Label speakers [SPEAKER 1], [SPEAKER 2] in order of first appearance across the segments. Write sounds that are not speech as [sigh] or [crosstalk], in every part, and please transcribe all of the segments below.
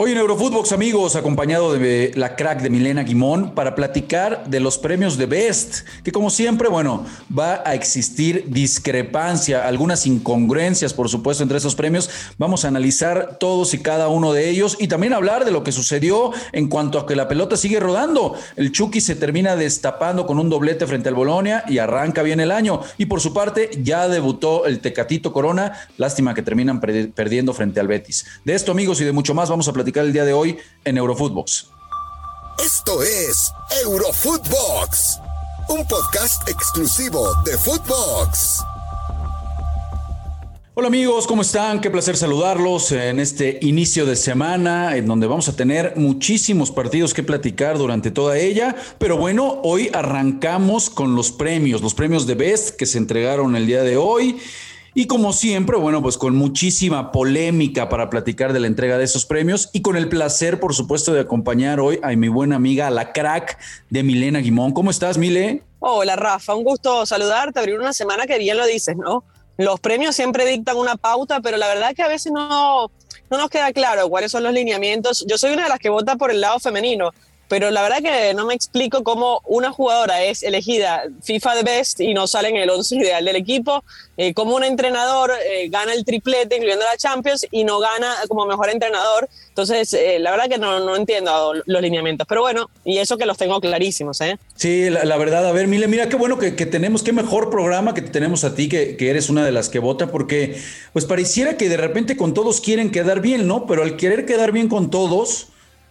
[SPEAKER 1] Hoy en Eurofootbox, amigos, acompañado de la crack de Milena Guimón para platicar de los premios de Best, que como siempre, bueno, va a existir discrepancia, algunas incongruencias, por supuesto, entre esos premios. Vamos a analizar todos y cada uno de ellos y también hablar de lo que sucedió en cuanto a que la pelota sigue rodando. El Chucky se termina destapando con un doblete frente al Bolonia y arranca bien el año. Y por su parte, ya debutó el Tecatito Corona. Lástima que terminan perdiendo frente al Betis. De esto, amigos, y de mucho más, vamos a platicar el día de hoy en Eurofootbox.
[SPEAKER 2] Esto es Eurofootbox, un podcast exclusivo de Footbox.
[SPEAKER 1] Hola amigos, ¿cómo están? Qué placer saludarlos en este inicio de semana en donde vamos a tener muchísimos partidos que platicar durante toda ella. Pero bueno, hoy arrancamos con los premios, los premios de Best que se entregaron el día de hoy. Y como siempre, bueno, pues con muchísima polémica para platicar de la entrega de esos premios y con el placer, por supuesto, de acompañar hoy a mi buena amiga, la crack de Milena Guimón. ¿Cómo estás, Mile?
[SPEAKER 3] Hola, Rafa, un gusto saludarte, abrir una semana que bien lo dices, ¿no? Los premios siempre dictan una pauta, pero la verdad que a veces no, no nos queda claro cuáles son los lineamientos. Yo soy una de las que vota por el lado femenino pero la verdad que no me explico cómo una jugadora es elegida FIFA de Best y no sale en el 11 ideal del equipo, eh, como un entrenador eh, gana el triplete, incluyendo la Champions, y no gana como mejor entrenador. Entonces, eh, la verdad que no, no, entiendo los lineamientos, pero bueno, y eso que los tengo clarísimos. ¿eh?
[SPEAKER 1] Sí, la, verdad, a ver, Mile, mira qué bueno que, que, tenemos, qué mejor programa que tenemos a ti, que, que eres una de las que vota, porque pues pareciera que de repente con todos quieren quedar bien, ¿no? Pero al querer quedar bien con todos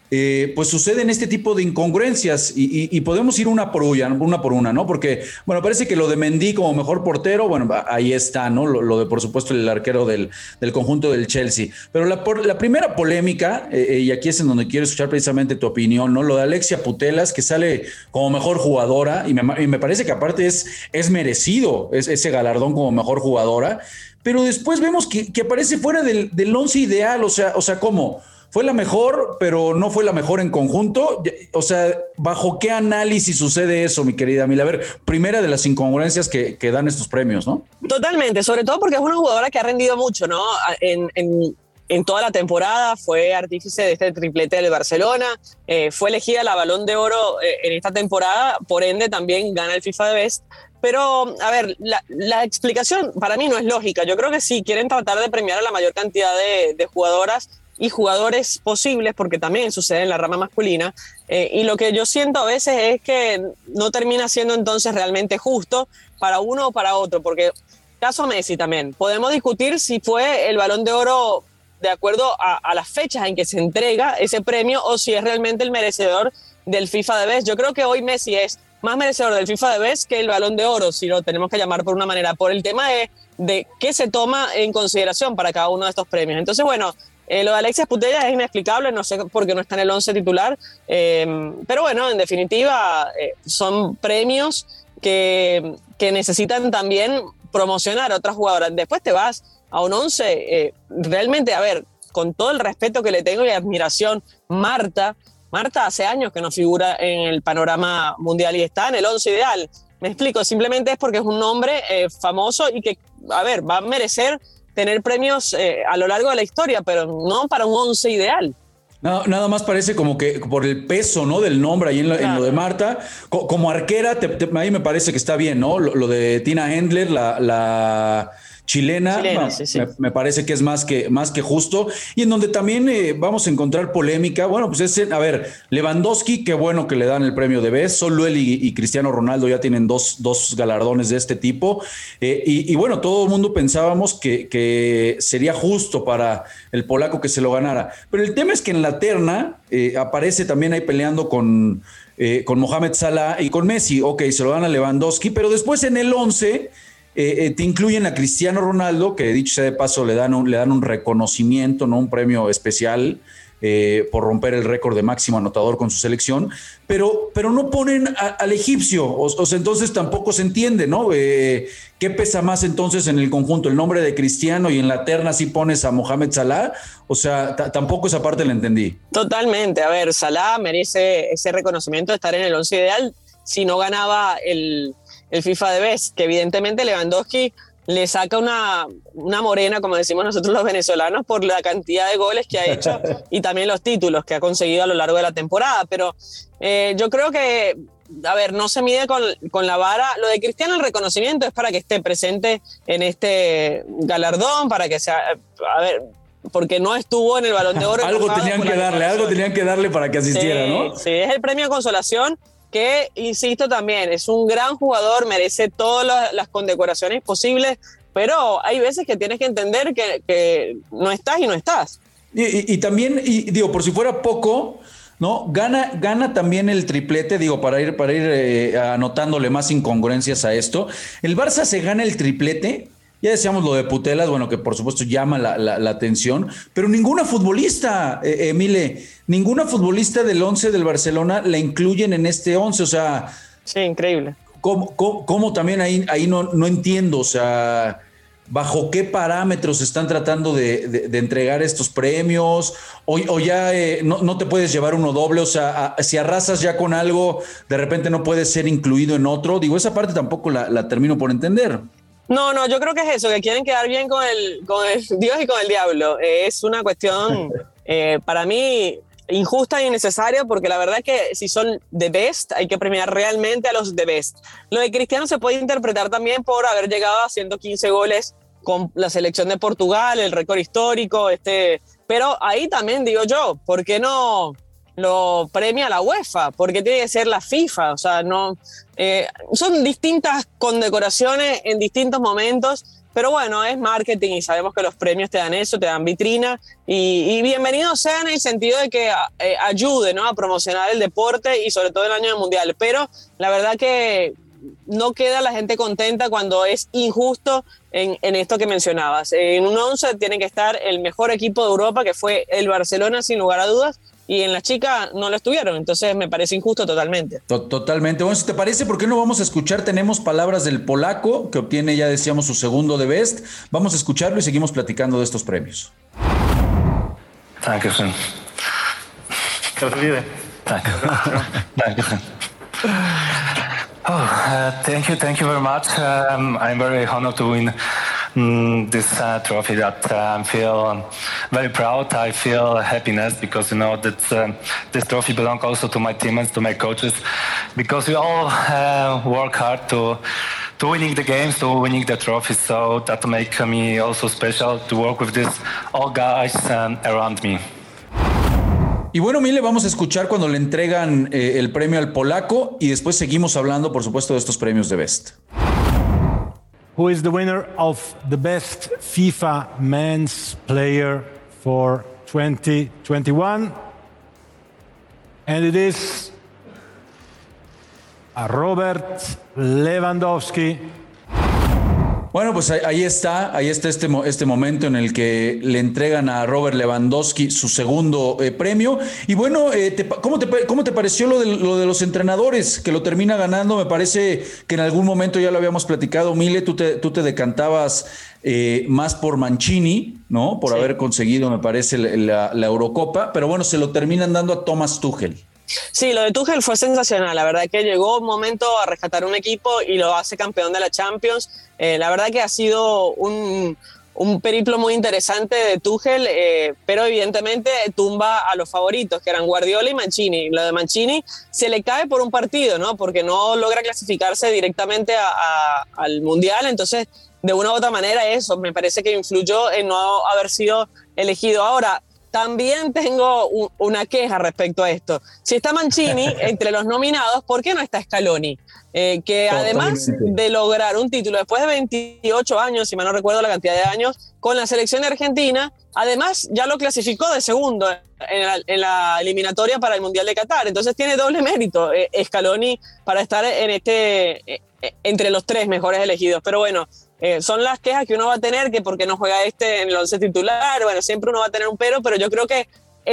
[SPEAKER 1] eh, pues suceden este tipo de incongruencias y, podemos ir una por una, una por una, ¿no? Porque, bueno, parece que lo de Mendy como mejor portero, bueno, ahí está, ¿no? Lo, de, por supuesto, el arquero del, conjunto del Chelsea. Pero la, la primera polémica, eh, eh, y aquí es en donde quiero escuchar precisamente tu opinión, ¿no? Lo de Alexia Putelas, que sale como mejor jugadora, y me, parece que aparte es, es merecido ese galardón como mejor jugadora, pero después vemos que, aparece fuera del, del once ideal, o sea, o sea, ¿cómo? Fue la mejor, pero no fue la mejor en conjunto. O sea, ¿bajo qué análisis sucede eso, mi querida Mila? A ver, primera de las incongruencias que, dan estos premios, ¿no?
[SPEAKER 3] Totalmente, sobre todo porque es una jugadora que ha rendido mucho, ¿no? En, en, toda la temporada, fue artífice de este triplete del Barcelona, eh, fue elegida la balón de oro eh, en esta temporada, por ende también gana el FIFA de Best. Pero, a ver, la, la, explicación para mí no es lógica. Yo creo que sí, quieren tratar de premiar a la mayor cantidad de, de jugadoras y jugadores posibles, porque también sucede en la rama masculina. Eh, y lo que yo siento a veces es que no termina siendo entonces realmente justo para uno o para otro, porque caso Messi también, podemos discutir si fue el balón de oro de acuerdo a, las fechas en que se entrega ese premio o si es realmente el merecedor del FIFA de Best. Yo creo que hoy Messi es más merecedor del FIFA de Best que el balón de oro, si lo tenemos que llamar por una manera, por el tema de, de qué se toma en consideración para cada uno de estos premios. Entonces, bueno, eh, lo de Alexia Putella es inexplicable, no sé por qué no está en el 11 titular, em, pero bueno, en definitiva eh, son premios que, que, necesitan también promocionar a otras jugadoras. Después te vas a un 11, eh, realmente, a ver, con todo el respeto que le tengo y admiración, Marta, Marta hace años que no figura en el panorama mundial y está en el 11 ideal. Me explico, simplemente es porque es un nombre famoso y que, a ver, va a merecer tener premios eh, a lo largo de la historia, pero no para un once ideal.
[SPEAKER 1] Nada más parece como que por el peso, ¿no? Del nombre ahí en, lo de Marta. como arquera, a mí me parece que está bien, ¿no? Lo, de Tina Hendler, la, la chilena, Me, parece que es más que, más que justo. Y en donde también eh, vamos a encontrar polémica, bueno, pues es, a ver, Lewandowski, qué bueno que le dan el premio de vez, solo él y, Cristiano Ronaldo ya tienen dos, dos, galardones de este tipo. Eh, y, bueno, todo el mundo pensábamos que, que, sería justo para el polaco que se lo ganara. Pero el tema es que en la terna eh, aparece también ahí peleando con... con Mohamed Salah y con Messi, ok, se lo gana Lewandowski, pero después en el 11 eh, eh, te incluyen a Cristiano Ronaldo, que dicho sea de paso le dan un, le dan un reconocimiento, no un premio especial eh, por romper el récord de máximo anotador con su selección, pero, pero no ponen al egipcio, o, sea, entonces tampoco se entiende, ¿no? ¿Qué pesa más entonces en el conjunto? ¿El nombre de Cristiano y en la terna si pones a Mohamed Salah? O sea, tampoco esa parte la entendí.
[SPEAKER 3] Totalmente, a ver, Salah merece ese reconocimiento de estar en el once ideal si no ganaba el el FIFA de Best, que evidentemente Lewandowski le saca una, una morena, como decimos nosotros los venezolanos, por la cantidad de goles que ha hecho [laughs] y también los títulos que ha conseguido a lo largo de la temporada. Pero eh, yo creo que, a ver, no se mide con, con, la vara. Lo de Cristiano, el reconocimiento es para que esté presente en este galardón, para que sea, a ver, porque no estuvo en el balón de oro. [laughs]
[SPEAKER 1] algo tenían que darle, algo tenían que darle para que asistiera, ¿no?
[SPEAKER 3] Sí, es el premio de consolación que, insisto también, es un gran jugador, merece todas las, condecoraciones posibles, pero hay veces que tienes que entender que, no estás y no estás.
[SPEAKER 1] Y, también, y digo, por si fuera poco, ¿no? Gana, gana también el triplete, digo, para ir, para ir eh, anotándole más incongruencias a esto. El Barça se gana el triplete ya decíamos lo de Putelas, bueno, que por supuesto llama la, atención, pero ninguna futbolista, eh, Emile, ninguna futbolista del 11 del Barcelona la incluyen en este 11, o sea...
[SPEAKER 3] Sí, increíble.
[SPEAKER 1] ¿Cómo, también ahí, ahí no, no entiendo? O sea, ¿bajo qué parámetros están tratando de, entregar estos premios? O, ya eh, no, te puedes llevar uno doble, o sea, si arrasas ya con algo, de repente no puedes ser incluido en otro. Digo, esa parte tampoco la termino por entender.
[SPEAKER 3] No, no, yo creo que es eso, que quieren quedar bien con el, con el [laughs] Dios y con el diablo. es una cuestión, [laughs] eh, para mí, injusta y innecesaria, porque la verdad es que si son de best, hay que premiar realmente a los de best. Lo de Cristiano se puede interpretar también por haber llegado a 115 goles con la selección de Portugal, el récord histórico, este, pero ahí también digo yo, ¿por qué no lo premia la UEFA, porque tiene que ser la FIFA, o sea, no, eh, son distintas condecoraciones en distintos momentos, pero bueno, es marketing y sabemos que los premios te dan eso, te dan vitrina y, bienvenidos sean en el sentido de que eh, ayude a promocionar el deporte y sobre todo el año del mundial, pero la verdad que no queda la gente contenta cuando es injusto en, en, esto que mencionabas. En un 11 tiene que estar el mejor equipo de Europa, que fue el Barcelona, sin lugar a dudas, y en las chicas no lo estuvieron, entonces me parece injusto totalmente.
[SPEAKER 1] Totalmente. Bueno, si te parece, ¿por qué no vamos a escuchar? Tenemos palabras del polaco, que obtiene, ya decíamos, su segundo de Best. Vamos a escucharlo y seguimos platicando de estos premios.
[SPEAKER 4] Dankeschön. [laughs] Oh, uh, thank you, thank you very much. Um, I'm very honored to win Mm, this uh, trophy that uh, I feel very proud. I feel happiness because you know that um, this trophy belongs also to my teammates, to my coaches, because we all uh, work hard to to winning the games, to winning the trophy. So that make me also special to work with this all guys um, around me.
[SPEAKER 1] Y bueno, Mile, vamos a escuchar cuando le entregan eh, el premio al polaco y después seguimos hablando, por supuesto, de estos premios de Best.
[SPEAKER 5] who is the winner of the best FIFA men's player for 2021. And it is Robert Lewandowski
[SPEAKER 1] Bueno, pues ahí está, ahí está este, este momento en el que le entregan a Robert Lewandowski su segundo eh, premio. Y bueno, eh, ¿cómo, te, ¿cómo, te, pareció lo de, lo de, los entrenadores que lo termina ganando? Me parece que en algún momento ya lo habíamos platicado, Mile, tú te, tú te decantabas eh, más por Mancini, ¿no? Por haber conseguido, me parece, la, la Eurocopa, pero bueno, se lo terminan dando a Thomas Tuchel.
[SPEAKER 3] Sí, lo de Tuchel fue sensacional. La verdad que llegó un momento a rescatar un equipo y lo hace campeón de la Champions. Eh, la verdad que ha sido un, un periplo muy interesante de Tuchel, eh, pero evidentemente tumba a los favoritos, que eran Guardiola y Mancini. Lo de Mancini se le cae por un partido, ¿no? Porque no logra clasificarse directamente al Mundial. Entonces, de una u otra manera, eso me parece que influyó en no haber sido elegido. Ahora, también tengo una queja respecto a esto. Si está Mancini [laughs] entre los nominados, ¿por qué no está Scaloni? Eh, que además de lograr un título después de 28 años, si mal no recuerdo la cantidad de años, con la selección de Argentina, además ya lo clasificó de segundo en la, eliminatoria para el Mundial de Qatar. Entonces tiene doble mérito eh, Scaloni para estar en este, eh, entre los tres mejores elegidos. Pero bueno, eh, son las quejas que uno va a tener, que porque no juega este en el once titular, bueno, siempre uno va a tener un pero, pero yo creo que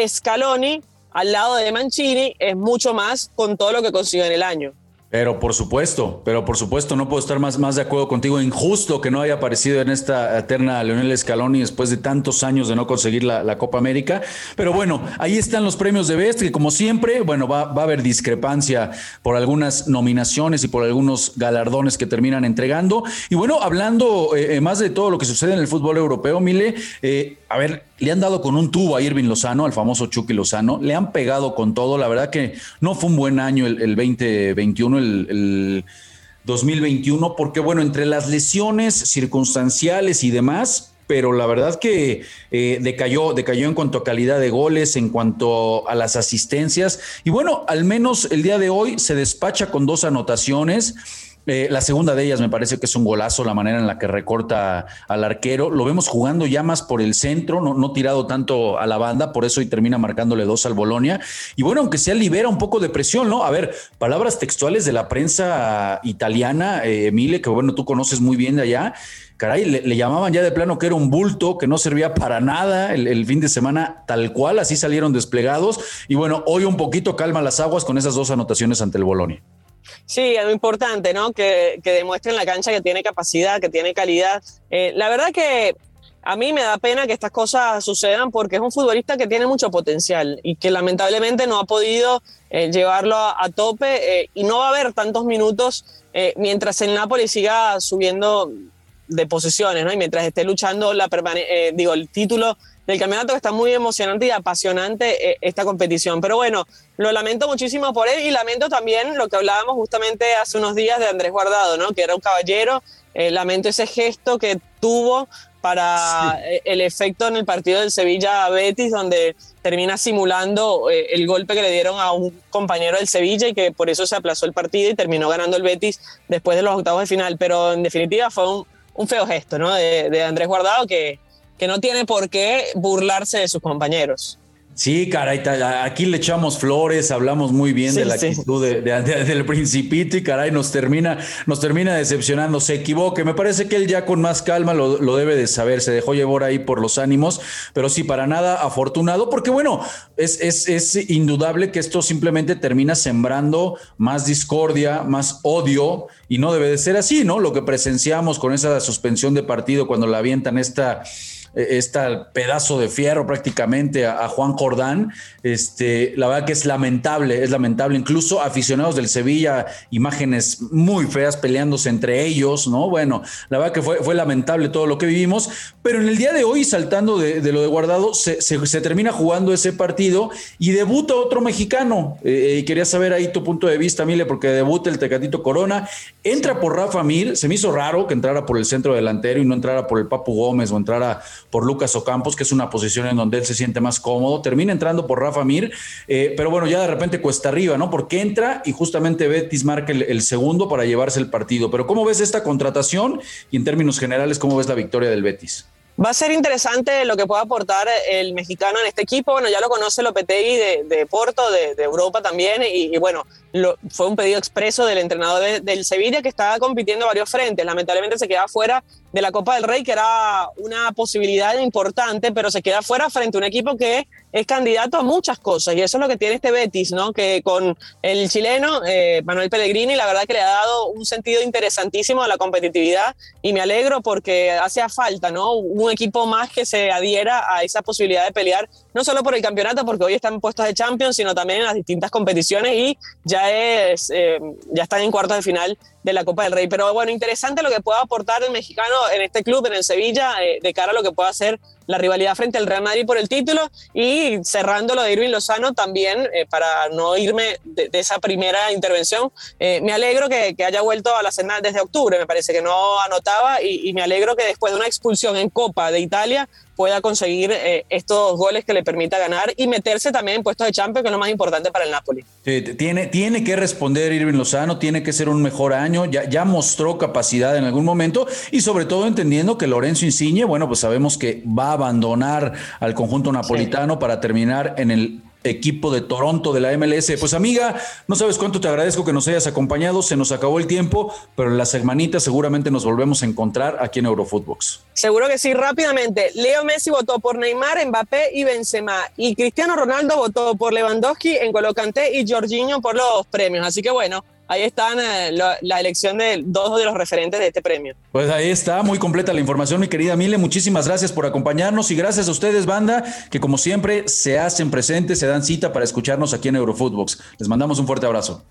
[SPEAKER 3] Scaloni al lado de Mancini es mucho más con todo lo que consiguió en el año.
[SPEAKER 1] Pero por supuesto, pero por supuesto, no puedo estar más, más de acuerdo contigo. Injusto que no haya aparecido en esta eterna Leonel Scaloni después de tantos años de no conseguir la, Copa América. Pero bueno, ahí están los premios de Best, que como siempre, bueno, va, va, a haber discrepancia por algunas nominaciones y por algunos galardones que terminan entregando. Y bueno, hablando eh, eh, más de todo lo que sucede en el fútbol europeo, Mile, eh, a ver, le han dado con un tubo a Irving Lozano, al famoso Chucky Lozano, le han pegado con todo, la verdad que no fue un buen año el, 2021, el, 2021, porque bueno, entre las lesiones circunstanciales y demás, pero la verdad que eh, decayó, decayó en cuanto a calidad de goles, en cuanto a las asistencias, y bueno, al menos el día de hoy se despacha con dos anotaciones eh, la segunda de ellas me parece que es un golazo la manera en la que recorta al arquero. Lo vemos jugando ya más por el centro, no, no tirado tanto a la banda, por eso y termina marcándole dos al Bolonia. Y bueno, aunque sea libera un poco de presión, ¿no? A ver, palabras textuales de la prensa italiana, eh, Emile, que bueno, tú conoces muy bien de allá. Caray, le, llamaban ya de plano que era un bulto, que no servía para nada el, el fin de semana, tal cual, así salieron desplegados. Y bueno, hoy un poquito calma las aguas con esas dos anotaciones ante el Bolonia.
[SPEAKER 3] Sí, muy importante, ¿no? Que, que demuestre en la cancha que tiene capacidad, que tiene calidad. Eh, la verdad que a mí me da pena que estas cosas sucedan porque es un futbolista que tiene mucho potencial y que lamentablemente no ha podido eh, llevarlo a, tope eh, y no va a haber tantos minutos mientras el Napoli siga subiendo de posiciones, ¿no? Y mientras esté luchando la digo, el título del campeonato que está muy emocionante y apasionante eh, esta competición. Pero bueno, lo lamento muchísimo por él y lamento también lo que hablábamos justamente hace unos días de Andrés Guardado, ¿no? que era un caballero. Eh, lamento ese gesto que tuvo para eh, el efecto en el partido del Sevilla Betis, donde termina simulando el golpe que le dieron a un compañero del Sevilla y que por eso se aplazó el partido y terminó ganando el Betis después de los octavos de final. Pero en definitiva fue un, feo gesto ¿no? de, de Andrés Guardado que, que no tiene por qué burlarse de sus compañeros.
[SPEAKER 1] Sí, caray, aquí le echamos flores, hablamos muy bien de la actitud del principito y caray, nos termina, nos termina decepcionando, se equivoque. Me parece que él ya con más calma lo, debe de saber, se dejó llevar ahí por los ánimos, pero sí, para nada afortunado, porque bueno, es, es, es indudable que esto simplemente termina sembrando más discordia, más odio, y no debe de ser así, ¿no? Lo que presenciamos con esa suspensión de partido cuando la avientan esta este pedazo de fierro prácticamente a, Juan Jordán. Este, la verdad que es lamentable, es lamentable. Incluso aficionados del Sevilla, imágenes muy feas peleándose entre ellos, ¿no? Bueno, la verdad que fue, fue lamentable todo lo que vivimos, pero en el día de hoy, saltando de, lo de guardado, se, termina jugando ese partido y debuta otro mexicano. Eh, y quería saber ahí tu punto de vista, Mile, porque debuta el Tecatito Corona, entra por Rafa Mir, se me hizo raro que entrara por el centro delantero y no entrara por el Papu Gómez o entrara por Lucas Ocampos, que es una posición en donde él se siente más cómodo. Termina entrando por Rafa Mir, eh, pero bueno, ya de repente cuesta arriba, ¿no? Porque entra y justamente Betis marca el, segundo para llevarse el partido. Pero ¿cómo ves esta contratación? Y en términos generales, ¿cómo ves la victoria del Betis?
[SPEAKER 3] Va a ser interesante lo que pueda aportar el mexicano en este equipo. Bueno, ya lo conoce Lopetegui de, de Porto, de, Europa también, y, bueno, lo, fue un pedido expreso del entrenador del Sevilla que estaba compitiendo varios frentes. Lamentablemente se queda fuera de la Copa del Rey, que era una posibilidad importante, pero se queda fuera frente a un equipo que es candidato a muchas cosas. Y eso es lo que tiene este Betis, ¿no? Que con el chileno eh, Manuel Pellegrini, la verdad que le ha dado un sentido interesantísimo a la competitividad y me alegro porque hace falta, ¿no? Un equipo más que se adhiera a esa posibilidad de pelear, no solo por el campeonato, porque hoy están puestos de Champions, sino también en las distintas competiciones y ya, es, eh, ya están en cuartos de final de la Copa del Rey. Pero bueno, interesante lo que pueda aportar el mexicano en este club, en el Sevilla, eh, de cara a lo que pueda hacer la rivalidad frente al Real Madrid por el título y cerrando lo de Irving Lozano también, eh, para no irme de, esa primera intervención, eh, me alegro que, haya vuelto a la cena desde octubre, me parece que no anotaba y, y me alegro que después de una expulsión en Copa de Italia pueda conseguir eh, estos goles que le permita ganar y meterse también en puestos de Champions, que es lo más importante para el Napoli.
[SPEAKER 1] tiene, tiene que responder Irving Lozano, tiene que ser un mejor año, ya, ya mostró capacidad en algún momento y sobre todo entendiendo que Lorenzo Insigne, bueno, pues sabemos que va a abandonar al conjunto napolitano para terminar en el equipo de Toronto de la MLS. Pues amiga, no sabes cuánto te agradezco que nos hayas acompañado, se nos acabó el tiempo, pero en la semanita seguramente nos volvemos a encontrar aquí en Eurofootbox.
[SPEAKER 3] Seguro que sí, rápidamente. Leo Messi votó por Neymar, Mbappé y Benzema, y Cristiano Ronaldo votó por Lewandowski, en Kanté y Jorginho por los premios. Así que bueno, ahí están eh, la, elección de dos de los referentes de este premio.
[SPEAKER 1] Pues ahí está, muy completa la información, mi querida Mile. Muchísimas gracias por acompañarnos y gracias a ustedes, banda, que como siempre se hacen presentes, se dan cita para escucharnos aquí en Eurofootbox. Les mandamos un fuerte abrazo.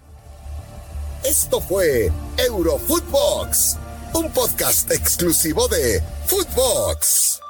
[SPEAKER 2] Esto fue Eurofootbox, un podcast exclusivo de Footbox.